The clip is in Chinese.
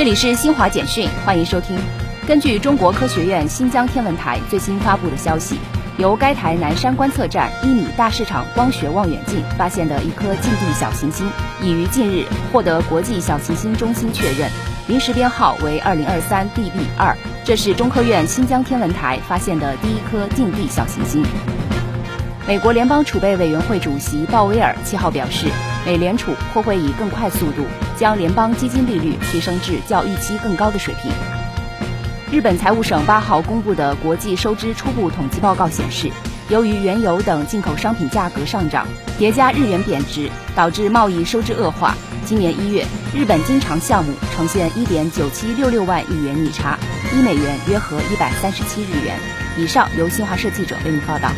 这里是新华简讯，欢迎收听。根据中国科学院新疆天文台最新发布的消息，由该台南山观测站一米大市场光学望远镜发现的一颗近地小行星，已于近日获得国际小行星中心确认，临时编号为二零二三 DB 二。这是中科院新疆天文台发现的第一颗近地小行星。美国联邦储备委员会主席鲍威尔七号表示，美联储或会以更快速度将联邦基金利率提升至较预期更高的水平。日本财务省八号公布的国际收支初步统计报告显示，由于原油等进口商品价格上涨，叠加日元贬值，导致贸易收支恶化。今年一月，日本经常项目呈现一点九七六六万亿元逆差，一美元约合一百三十七日元。以上由新华社记者为您报道。